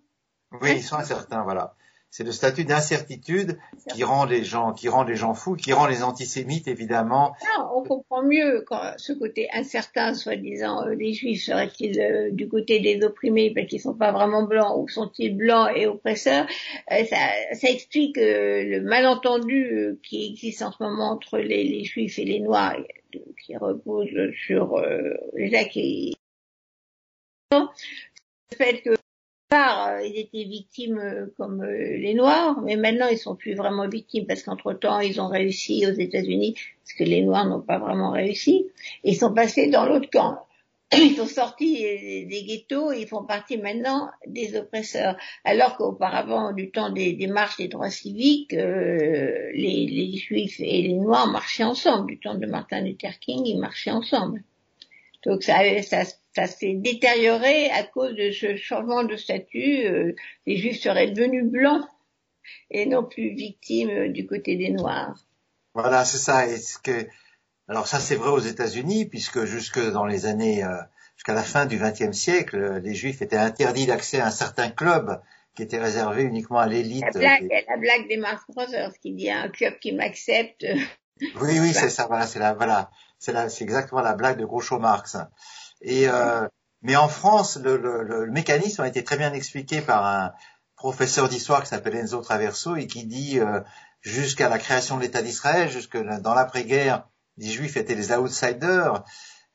Oui, ils sont incertains, voilà c'est le statut d'incertitude qui rend les gens, qui rend les gens fous, qui rend les antisémites évidemment. Ah, on comprend mieux quand ce côté incertain, soi-disant, euh, les juifs seraient-ils euh, du côté des opprimés parce qu'ils sont pas vraiment blancs ou sont-ils blancs et oppresseurs euh, ça, ça, explique le malentendu qui existe en ce moment entre les, les juifs et les noirs, qui repose sur déjà qui le fait que part, euh, ils étaient victimes euh, comme euh, les Noirs, mais maintenant ils sont plus vraiment victimes parce qu'entre temps ils ont réussi aux États-Unis, parce que les Noirs n'ont pas vraiment réussi. Ils sont passés dans l'autre camp. Ils sont sortis des ghettos et ils font partie maintenant des oppresseurs. Alors qu'auparavant, du temps des, marches des droits civiques, les, les, Juifs et les Noirs marchaient ensemble. Du temps de Martin Luther King, ils marchaient ensemble. Donc ça, ça, ça s'est détérioré à cause de ce changement de statut. Euh, les Juifs seraient devenus blancs et non plus victimes euh, du côté des Noirs. Voilà, c'est ça. Que alors ça c'est vrai aux États-Unis puisque jusque dans les années euh, jusqu'à la fin du XXe siècle, les Juifs étaient interdits d'accès à un certain club qui était réservé uniquement à l'élite. La blague, la blague des Marx Brothers qui dit un club qui m'accepte. Oui, oui, c'est ça. Voilà, c'est la, voilà, c'est la, c'est exactement la blague de Groucho Marx. Et euh, mais en France, le, le, le, mécanisme a été très bien expliqué par un professeur d'histoire qui s'appelle Enzo Traverso et qui dit euh, jusqu'à la création de l'État d'Israël, jusque dans l'après-guerre, les Juifs étaient les outsiders.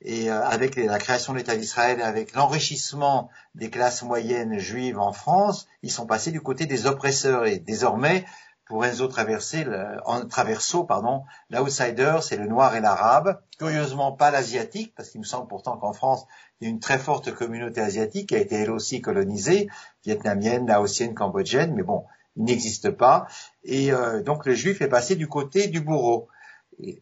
Et euh, avec la création de l'État d'Israël et avec l'enrichissement des classes moyennes juives en France, ils sont passés du côté des oppresseurs. Et désormais, pour Enzo Traversé, en Traverso, pardon, l'outsider, c'est le noir et l'arabe. Curieusement, pas l'asiatique, parce qu'il me semble pourtant qu'en France, il y a une très forte communauté asiatique qui a été elle aussi colonisée, vietnamienne, laotienne, cambodgienne, mais bon, il n'existe pas. Et euh, donc le juif est passé du côté du bourreau.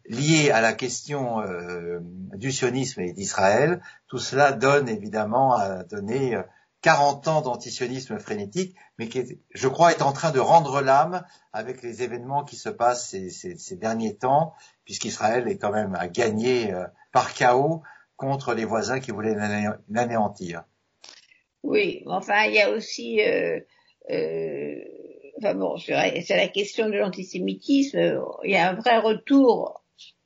lié à la question euh, du sionisme et d'Israël, tout cela donne évidemment à donner euh, 40 ans d'antisionisme frénétique, mais qui, je crois, est en train de rendre l'âme avec les événements qui se passent ces, derniers temps, puisqu'Israël est quand même à gagner euh, par chaos contre les voisins qui voulaient l'anéantir. Oui, enfin, il y a aussi, euh, euh, enfin bon, sur la question de l'antisémitisme, il y a un vrai retour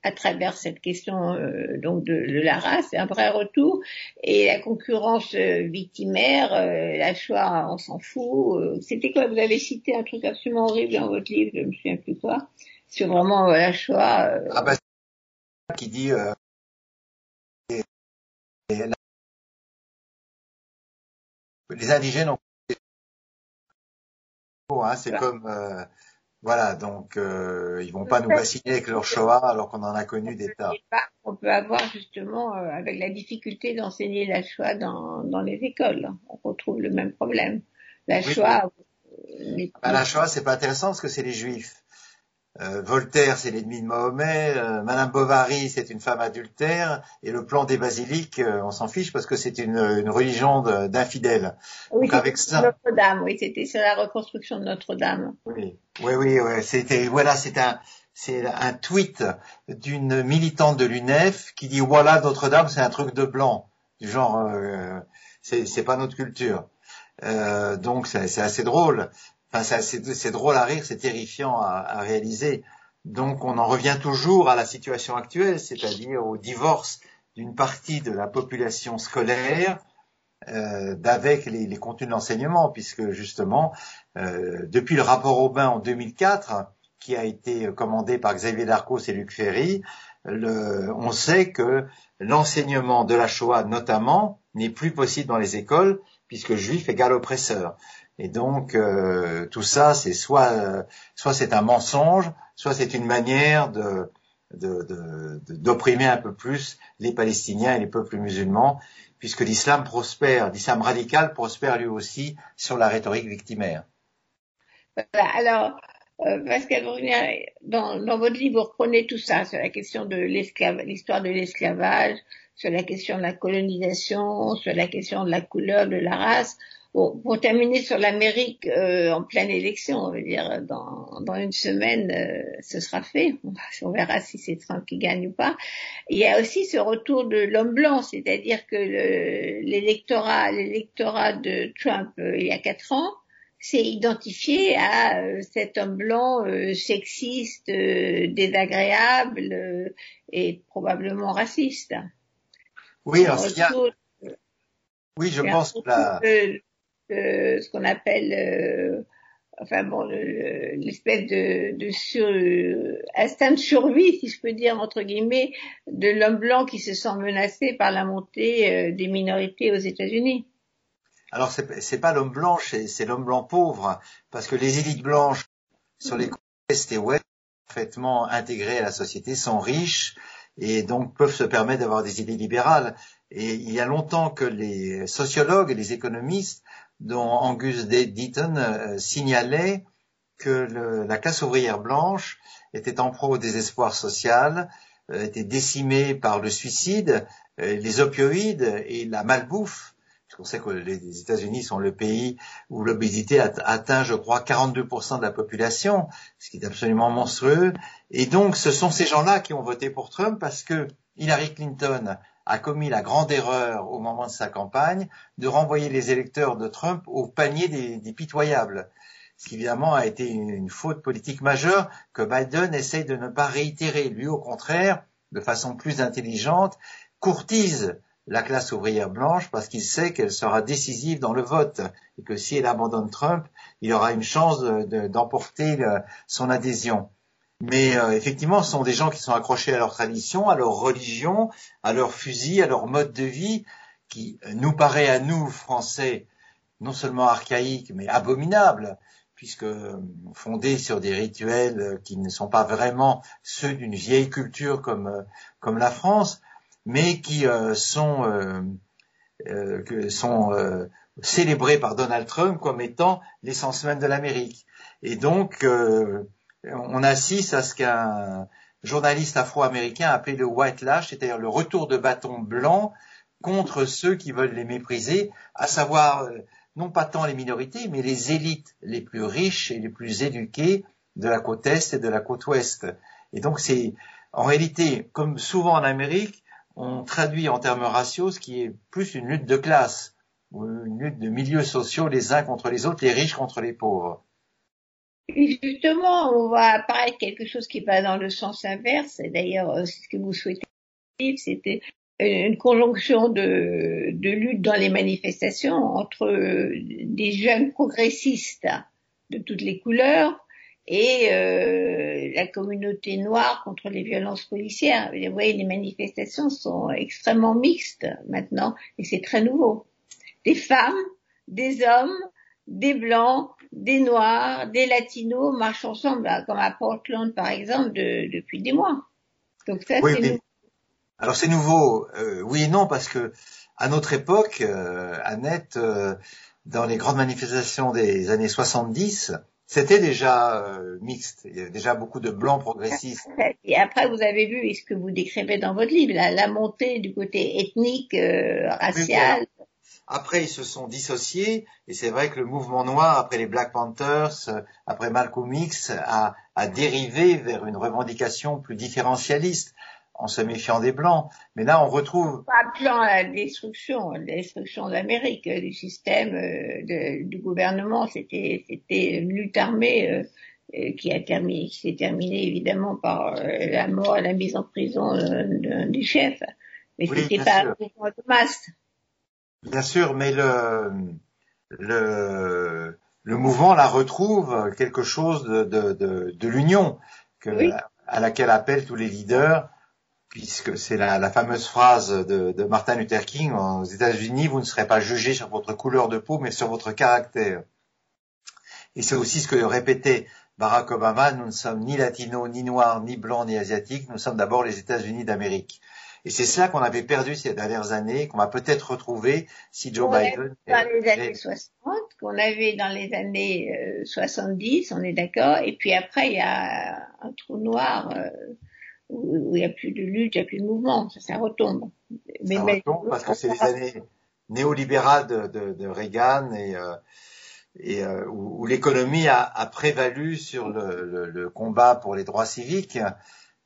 à travers cette question euh, donc de, la race, un vrai retour. Et la concurrence euh, victimaire, euh, la choix, on s'en fout. C'était quoi? Vous avez cité un truc absolument horrible dans votre livre, je me souviens plus quoi. C'est vraiment la choix. Ah bah, qui dit les indigènes ont hein, c'est comme Voilà, donc euh, ils vont pas nous vacciner avec leur Shoah alors qu'on en a connu des tas. On peut avoir justement, euh, avec la difficulté d'enseigner la Shoah dans, dans les écoles, on retrouve le même problème. La Shoah. Euh, bah, la Shoah, c'est pas intéressant parce que c'est les Juifs. Euh, Voltaire, c'est l'ennemi de Mahomet. Euh, Madame Bovary, c'est une femme adultère. Et le plan des basiliques, euh, on s'en fiche parce que c'est une, une, religion d'infidèles. Oui, avec ça... Notre-Dame. Oui, c'était sur la reconstruction de Notre-Dame. Oui, oui, oui. oui. C'était voilà, c'est un c'est un tweet d'une militante de l'UNEF qui dit voilà Notre-Dame, c'est un truc de blanc, du genre euh, c'est pas notre culture. Euh, donc c'est assez drôle. Enfin, c'est drôle à rire, c'est terrifiant à, réaliser. Donc on en revient toujours à la situation actuelle, c'est-à-dire au divorce d'une partie de la population scolaire euh, d'avec les, les, contenus de l'enseignement, puisque justement, euh, depuis le rapport Aubin en 2004, qui a été commandé par Xavier Darcos et Luc Ferry, le, on sait que l'enseignement de la Shoah notamment n'est plus possible dans les écoles, puisque juif égale oppresseur. Et donc euh, tout ça, c'est soit soit c'est un mensonge, soit c'est une manière de d'opprimer un peu plus les Palestiniens et les peuples musulmans, puisque l'islam prospère, l'islam radical prospère lui aussi sur la rhétorique victimaire. Alors, euh, Pascal dans, dans votre livre, vous reprenez tout ça sur la question de l'histoire de l'esclavage, sur la question de la colonisation, sur la question de la couleur, de la race. Bon, pour terminer sur l'Amérique euh, en pleine élection, on veut dire dans, dans une semaine, euh, ce sera fait. On verra si c'est Trump qui gagne ou pas. Il y a aussi ce retour de l'homme blanc, c'est-à-dire que l'électorat, l'électorat de Trump euh, il y a quatre ans, s'est identifié à cet homme blanc sexiste, désagréable et probablement raciste. Oui, alors, il y a... Oui, je pense que la euh, ce qu'on appelle euh, enfin bon l'espèce de, de euh, instinct de survie si je peux dire entre guillemets de l'homme blanc qui se sent menacé par la montée des minorités aux États-Unis. Alors c'est pas l'homme blanc c'est l'homme blanc pauvre parce que les élites blanches sur les côtes est et ouest parfaitement intégrées à la société sont riches et donc peuvent se permettre d'avoir des idées libérales. Et il y a longtemps que les sociologues et les économistes dont Angus Deaton euh, signalait que la classe ouvrière blanche était en proie au désespoir social, euh, était décimée par le suicide, euh, les opioïdes et la malbouffe. On sait que les États-Unis sont le pays où l'obésité atteint, je crois, 42% de la population, ce qui est absolument monstrueux. Et donc, ce sont ces gens-là qui ont voté pour Trump parce que Hillary Clinton a commis la grande erreur au moment de sa campagne de renvoyer les électeurs de Trump au panier des, pitoyables. Ce qui évidemment a été une, faute politique majeure que Biden essaye de ne pas réitérer. Lui, au contraire, de façon plus intelligente, courtise la classe ouvrière blanche parce qu'il sait qu'elle sera décisive dans le vote et que si elle abandonne Trump, il aura une chance d'emporter son adhésion. Mais euh, effectivement, ce sont des gens qui sont accrochés à leur tradition, à leur religion, à leur fusil, à leur mode de vie, qui euh, nous paraît à nous, Français, non seulement archaïque, mais abominable, puisque euh, fondé sur des rituels qui ne sont pas vraiment ceux d'une vieille culture comme, comme la France, mais qui sont, que sont célébrés par Donald Trump comme étant l'essence même de l'Amérique. Et donc, on assiste à ce qu'un journaliste afro-américain a appelé le white lash, c'est-à-dire le retour de bâton blanc contre ceux qui veulent les mépriser, à savoir euh, non pas tant les minorités, mais les élites les plus riches et les plus éduquées de la côte est et de la côte ouest. Et donc c'est en réalité, comme souvent en Amérique, on traduit en termes raciaux ce qui est plus une lutte de classe, ou une lutte de milieux sociaux les uns contre les autres, les riches contre les pauvres. Justement, on va apparaître quelque chose qui va dans le sens inverse, d'ailleurs, euh, ce que vous souhaitez, c'était une conjonction de, de lutte dans les manifestations entre euh, des jeunes progressistes de toutes les couleurs et euh, la communauté noire contre les violences policières. Vous voyez, les manifestations sont extrêmement mixtes maintenant et c'est très nouveau. Des femmes, des hommes, des blancs, des Noirs, des Latinos marchent ensemble, comme à Portland par exemple, depuis des mois. Donc ça, c'est Alors c'est nouveau, euh, oui et non, parce que à notre époque, euh, Annette, euh, dans les grandes manifestations des années 70, c'était déjà euh, mixte. Il y avait déjà beaucoup de blancs progressistes. Et après, vous avez vu, ce que vous décrivez dans votre livre, la, montée du côté ethnique, euh, racial. Après, ils se sont dissociés, et c'est vrai que le mouvement noir, après les Black Panthers, euh, après Malcolm X, a, a dérivé vers une revendication plus différentialiste en se méfiant des blancs. Mais là, on retrouve appelant à la destruction, la destruction de l'Amérique, du système euh, du gouvernement. C'était une lutte armée euh, euh, qui a terminé, qui s'est terminée évidemment par la mort et la mise en prison du chef. Mais c'était pas un mouvement de masse. Bien sûr, mais le le le mouvement la retrouve quelque chose de de, de, de l'union à laquelle appellent tous les leaders puisque c'est la, fameuse phrase de, Martin Luther King aux États-Unis, vous ne serez pas jugé sur votre couleur de peau, mais sur votre caractère. Et c'est aussi ce que répétait Barack Obama, nous ne sommes ni latinos, ni noirs, ni blancs, ni asiatiques, nous sommes d'abord les États-Unis d'Amérique. Et c'est ça qu'on avait perdu ces dernières années, qu'on va peut-être retrouver si Joe Biden... Dans les années 60, qu'on avait dans les années 70, euh, on est d'accord, et puis après il y a un trou noir... Euh, où il n'y a plus de lutte, il n'y a plus de mouvement, ça, ça retombe. Mais, ça retombe parce que c'est les années néolibérales de, de, de Reagan et, euh, et euh, où, l'économie a, a, prévalu sur le, le, le, combat pour les droits civiques,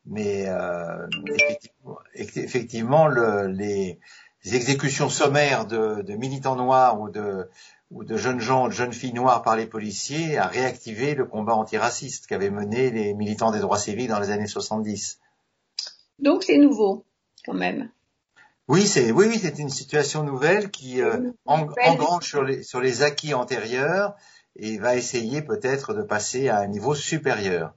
mais euh, effectivement, effectivement le, les, les, exécutions sommaires de, de, militants noirs ou de ou de jeunes gens, de jeunes filles noires par les policiers a réactivé le combat antiraciste qu'avaient mené les militants des droits civiques dans les années 70. Donc c'est nouveau quand même. Oui, c'est oui, oui, c'est une situation nouvelle qui euh, engrange sur les sur les acquis antérieurs et va essayer peut-être de passer à un niveau supérieur.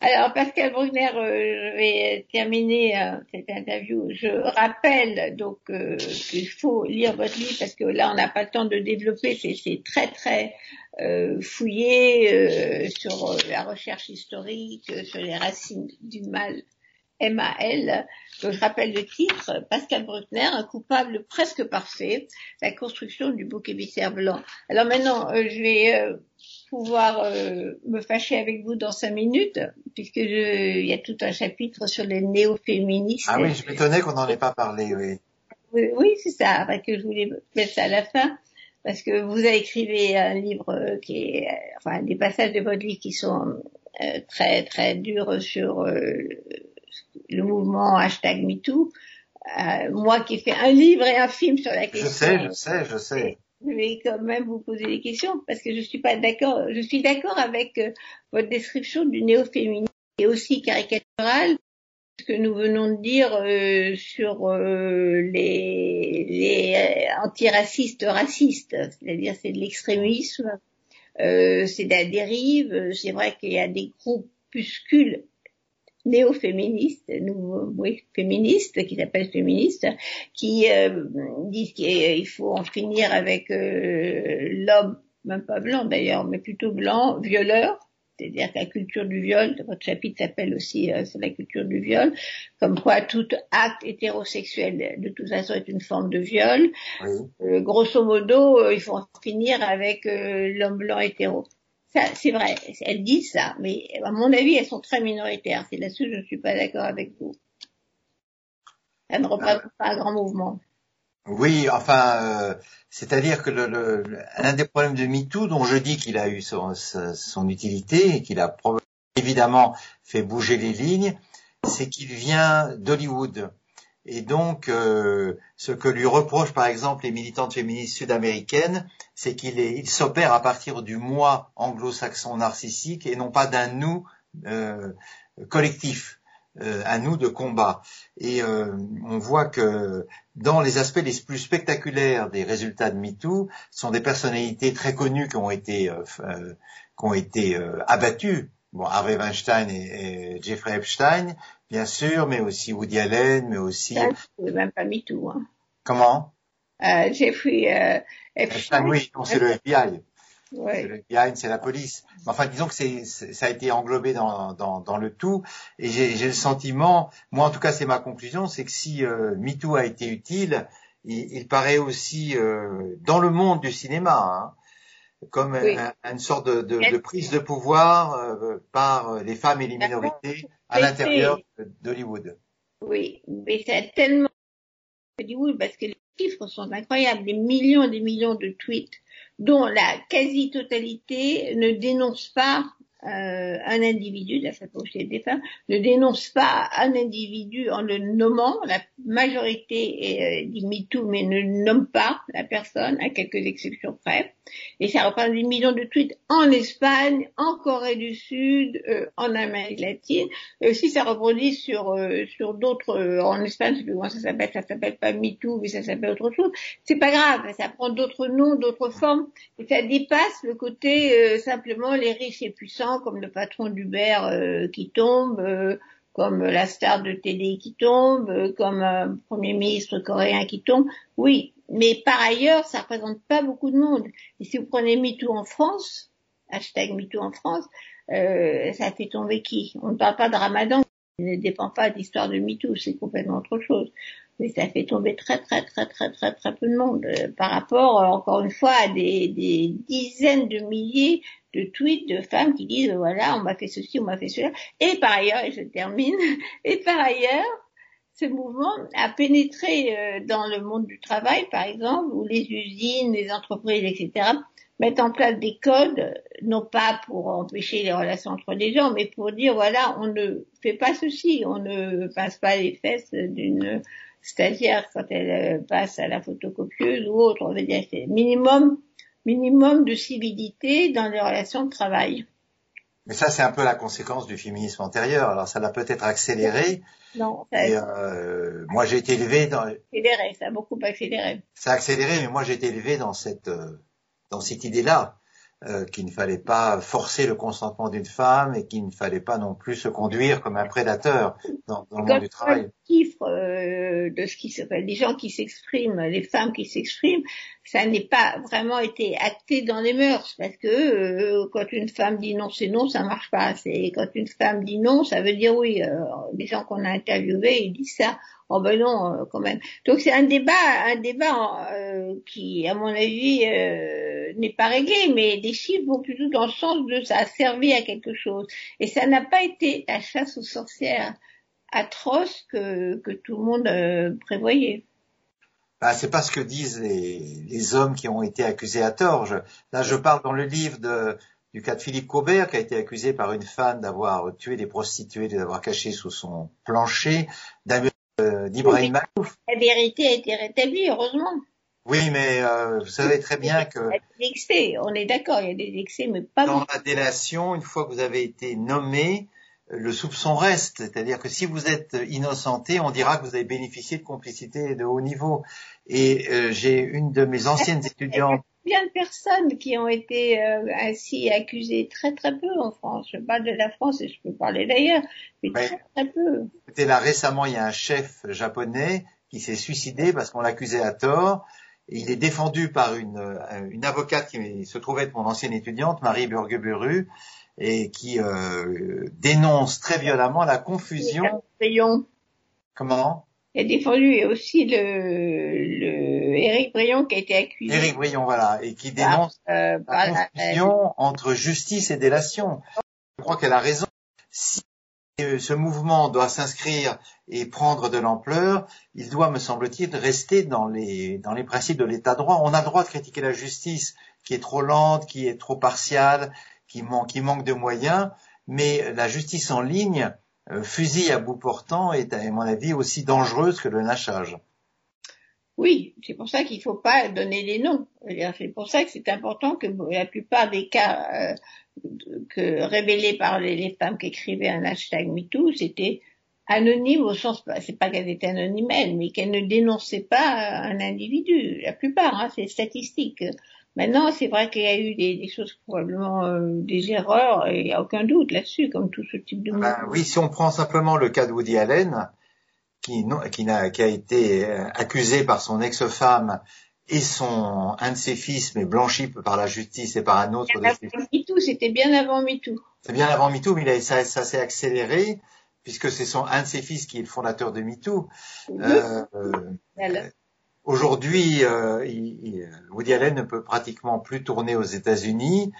Alors Pascal Brugner, euh, je vais terminer euh, cette interview. Je rappelle donc euh, qu'il faut lire votre livre parce que là on n'a pas le temps de développer. C'est très très fouillé sur la recherche historique, sur les racines du mal MAL. Donc, je rappelle le titre, Pascal Bruckner, un coupable presque parfait, la construction du bouc émissaire blanc. Alors maintenant, euh, je vais euh, pouvoir euh, me fâcher avec vous dans cinq minutes, puisque il y a tout un chapitre sur les néo-féministes. Ah oui, je m'étonnais qu'on n'en ait pas parlé, oui. Oui, c'est ça, que je voulais mettre ça à la fin parce que vous avez écrit un livre qui est, enfin, des passages de votre livre qui sont très très durs sur le mouvement hashtag MeToo, euh, moi qui fais un livre et un film sur la question. Je sais, je sais, je sais. Je vais quand même vous poser des questions parce que je suis pas d'accord. Je suis d'accord avec euh, votre description du néo-féminisme et aussi caricatural ce que nous venons de dire euh, sur euh, les, les antiracistes racistes, c'est-à-dire c'est de l'extrémisme, c'est de la dérive. C'est vrai qu'il y a des groupuscules néo-féministes, oui, féministes, qui s'appellent féministes, qui euh, disent qu'il faut en finir avec euh, l'homme, même pas blanc d'ailleurs, mais plutôt blanc, violeur, c'est-à-dire que la culture du viol, votre chapitre s'appelle aussi euh, la culture du viol, comme quoi tout acte hétérosexuel de toute façon est une forme de viol. grosso modo, il faut en finir avec l'homme blanc hétéro c'est vrai, elles disent ça, mais à mon avis, elles sont très minoritaires. C'est là-dessus que je ne suis pas d'accord avec vous. Elles ne représentent pas un grand mouvement. Oui, enfin, euh, c'est-à-dire que le, l'un des problèmes de MeToo, dont je dis qu'il a eu son, son utilité et qu'il a évidemment fait bouger les lignes, c'est qu'il vient d'Hollywood. Et donc, euh, ce que lui reprochent par exemple les militantes féministes sud-américaines, c'est qu'il il s'opère à partir du moi anglo-saxon narcissique et non pas d'un nous euh, collectif, euh, un nous de combat. Et on voit que dans les aspects les plus spectaculaires des résultats de MeToo, sont des personnalités très connues qui ont été, qui ont été abattues bon, Harvey Weinstein et, Jeffrey Epstein, bien sûr, mais aussi Woody Allen, mais aussi... C'est même pas MeToo. Hein. Comment? Euh, Jeffrey euh, Epstein. oui, c'est le FBI. Ouais. Le FBI, c'est la police. Enfin, disons que c'est, ça a été englobé dans, dans, dans le tout. Et j'ai, j'ai le sentiment, moi en tout cas, c'est ma conclusion, c'est que si euh, MeToo a été utile, il, il paraît aussi euh, dans le monde du cinéma, hein, comme une sorte de, de, de, prise de pouvoir euh, par les femmes et les minorités à l'intérieur d'Hollywood. Oui, mais c'est tellement Hollywood parce que les chiffres sont incroyables, des millions et des millions de tweets dont la quasi-totalité ne dénonce pas euh, un individu, là ça peut aussi des femmes, ne dénonce pas un individu en le nommant. La majorité est, euh, dit MeToo mais ne nomme pas la personne, à quelques exceptions près. Et ça représente des millions de tweets en Espagne, en Corée du Sud, euh, en Amérique latine. Et aussi ça reproduit sur euh, sur d'autres, euh, en Espagne, je sais plus comment ça s'appelle, ça s'appelle pas MeToo mais ça s'appelle autre chose. C'est pas grave, ça prend d'autres noms, d'autres formes. Et ça dépasse le côté simplement les riches et puissants comme le patron d'Uber euh, qui tombe, euh, comme la star de télé qui tombe, euh, comme un premier ministre coréen qui tombe. Oui, mais par ailleurs, ça représente pas beaucoup de monde. Et si vous prenez MeToo en France, hashtag MeToo en France, ça fait tomber qui? On ne parle pas de Ramadan, il ne dépend pas de l'histoire de MeToo, c'est complètement autre chose mais ça fait tomber très très très très très très peu de monde euh, par rapport euh, encore une fois à des, des, dizaines de milliers de tweets de femmes qui disent voilà on m'a fait ceci on m'a fait cela. Et par ailleurs et je termine et par ailleurs ce mouvement a pénétré euh, dans le monde du travail par exemple où les usines les entreprises etc mettent en place des codes, non pas pour empêcher les relations entre les gens, mais pour dire voilà, on ne fait pas ceci, on ne passe pas les fesses d'une stagiaire quand elle euh, passe à la photocopieuse ou autre. On veut dire minimum, minimum de civilité dans les relations de travail. Mais ça, c'est un peu la conséquence du féminisme antérieur. Alors, ça l'a peut-être accéléré. Non. Ça euh, moi, j'ai été élevé dans. Accéléré, ça a beaucoup accéléré. Ça a accéléré, mais moi, j'ai été élevé dans cette euh, dans cette idée-là. Euh, qu'il ne fallait pas forcer le consentement d'une femme et qu'il ne fallait pas non plus se conduire comme un prédateur dans, dans le monde du travail. Chiffre euh, de ce qui s'appelle les gens qui s'expriment, les femmes qui s'expriment, ça n'est pas vraiment été acté dans les mœurs parce que euh, quand une femme dit non c'est non ça marche pas c'est quand une femme dit non ça veut dire oui les gens qu'on a interviewés ils disent ça. Oh ben non quand même. Donc c'est un débat un débat qui à mon avis n'est pas réglé, mais les chiffres vont plutôt dans le sens de ça a servi à quelque chose. Et ça n'a pas été la chasse aux sorcières atroce que, que tout le monde euh, prévoyait. Bah, c'est pas ce que disent les, les, hommes qui ont été accusés à tort. là, je parle dans le livre de, du cas de Philippe Cobert, qui a été accusé par une femme d'avoir tué des prostituées, de l'avoir caché sous son plancher, d'Ibrahim Malouf. La vérité a été rétablie, heureusement. Oui, mais euh, vous savez très bien que... Il y a des excès, on est d'accord, il y a des excès, mais pas... Dans la délation, une fois que vous avez été nommé, le soupçon reste. C'est-à-dire que si vous êtes innocenté, on dira que vous avez bénéficié de complicité de haut niveau. Et euh, j'ai une de mes anciennes étudiantes... Il y a plein de personnes qui ont été euh, ainsi accusées très très peu en France? Je parle de la France et je peux parler d'ailleurs, mais très très peu. Écoutez, là récemment, il y a un chef japonais qui s'est suicidé parce qu'on l'accusait à tort il est défendu par une, euh, une, avocate qui se trouvait être mon ancienne étudiante, Marie Burgeburu, et qui euh, dénonce très violemment la confusion. Comment? Il a défendu aussi le, le Éric Brion qui a été accusé. Éric Brion, voilà, et qui dénonce euh, la confusion entre justice et délation. Je crois qu'elle a raison. Si ce mouvement doit s'inscrire et prendre de l'ampleur, il doit, me semble-t-il, rester dans les, principes de l'état droit. On a le droit de critiquer la justice qui est trop lente, qui est trop partiale, qui, qui manque de moyens, mais la justice en ligne, euh, fusil à bout portant, est, à mon avis, aussi dangereuse que le lynchage. Oui, c'est pour ça qu'il ne faut pas donner les noms. C'est pour ça que c'est important que la plupart des cas euh, que révélés par les, femmes qui écrivaient un hashtag MeToo, c'était anonyme au sens, c'est pas qu'elles étaient anonymes mais qu'elles ne dénonçaient pas un individu. La plupart, hein, c'est statistique. Maintenant, c'est vrai qu'il y a eu des, choses probablement euh, des erreurs, et il n'y a aucun doute là-dessus, comme tout ce type de ben, Oui, si on prend simplement le cas de Woody Allen, qui, qui, a, qui a été euh, accusé par son ex-femme et son un de ses fils, mais blanchi par la justice et par un autre de ses MeToo, c'était bien avant MeToo. C'est bien avant MeToo, mais ça, ça s'est accéléré puisque c'est son un de ses fils qui est le fondateur de MeToo. Euh, Aujourd'hui, euh, Woody Allen ne peut pratiquement plus tourner aux États-Unis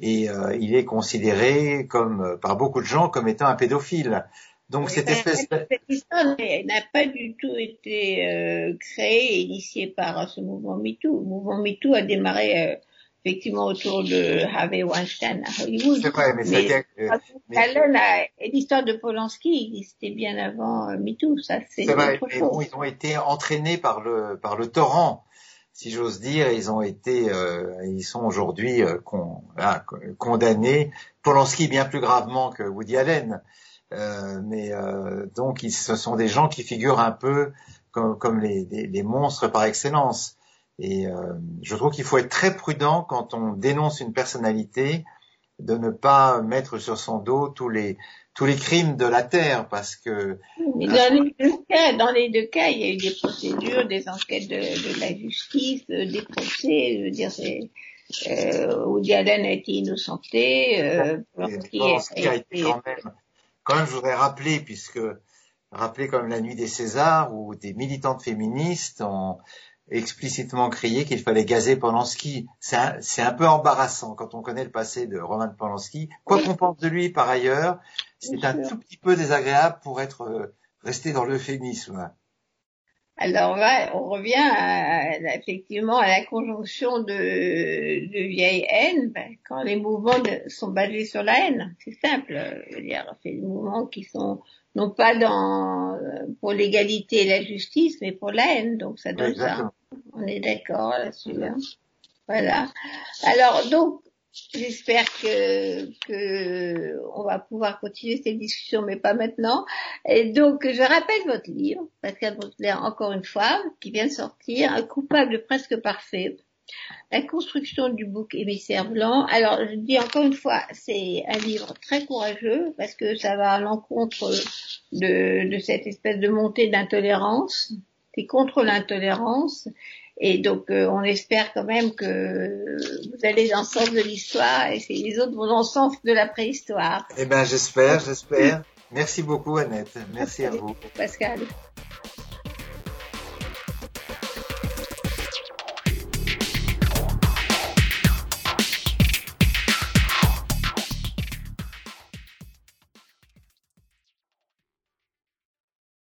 et euh, il est considéré comme par beaucoup de gens comme étant un pédophile. Donc cette espèce cette histoire n'a pas du tout été euh, créée et initiée par ce mouvement MeToo. Le mouvement MeToo a démarré euh, effectivement autour de Harvey Weinstein à Hollywood. C'est vrai, mais, mais, mais l'histoire de Polanski existait bien avant euh, MeToo. Ça, c'est vrai. Mais bon, ils ont été entraînés par le par le torrent si j'ose dire, ils ont été, euh, ils sont aujourd'hui euh, con, condamnés. Polanski bien plus gravement que Woody Allen, mais euh, donc ils, ce sont des gens qui figurent un peu comme, comme les, les, les, monstres par excellence. Et euh, je trouve qu'il faut être très prudent quand on dénonce une personnalité, de ne pas mettre sur son dos tous les tous les crimes de la terre, parce que mais dans les deux cas, dans les deux cas, il y a eu des procédures, des enquêtes de, de la justice, des procès. Je veux dire, c'est euh, Woody Allen a été innocenté. Euh, Polanski a, a, été quand même quand même, je voudrais rappeler, puisque rappeler comme la nuit des Césars, où des militantes féministes ont explicitement crié qu'il fallait gazer Polanski. C'est un, un, peu embarrassant quand on connaît le passé de Roman Polanski. Quoi qu'on pense de lui par ailleurs, c'est un tout petit peu désagréable pour être euh, resté dans l'euphémisme. Alors là, on revient à, effectivement à la conjonction de, de vieille haine, ben, quand les mouvements sont basés sur la haine. C'est simple. Je veux dire, c'est des mouvements qui sont non pas dans pour l'égalité et la justice, mais pour la haine. Donc ça donne ça. On est d'accord là-dessus. Hein. Voilà. Alors donc J'espère que, que on va pouvoir continuer cette discussion, mais pas maintenant. Et donc, je rappelle votre livre, Pascal Baudelaire, encore une fois, qui vient de sortir, Un coupable presque parfait. La construction du bouc émissaire blanc. Alors, je dis encore une fois, c'est un livre très courageux parce que ça va à l'encontre de, de cette espèce de montée d'intolérance. C'est contre l'intolérance et donc, euh, on espère quand même que vous allez dans le sens de l'histoire et que les autres vont dans le sens de la préhistoire. Eh ben, j'espère, j'espère. Merci beaucoup, Annette. Merci à vous. Pascal.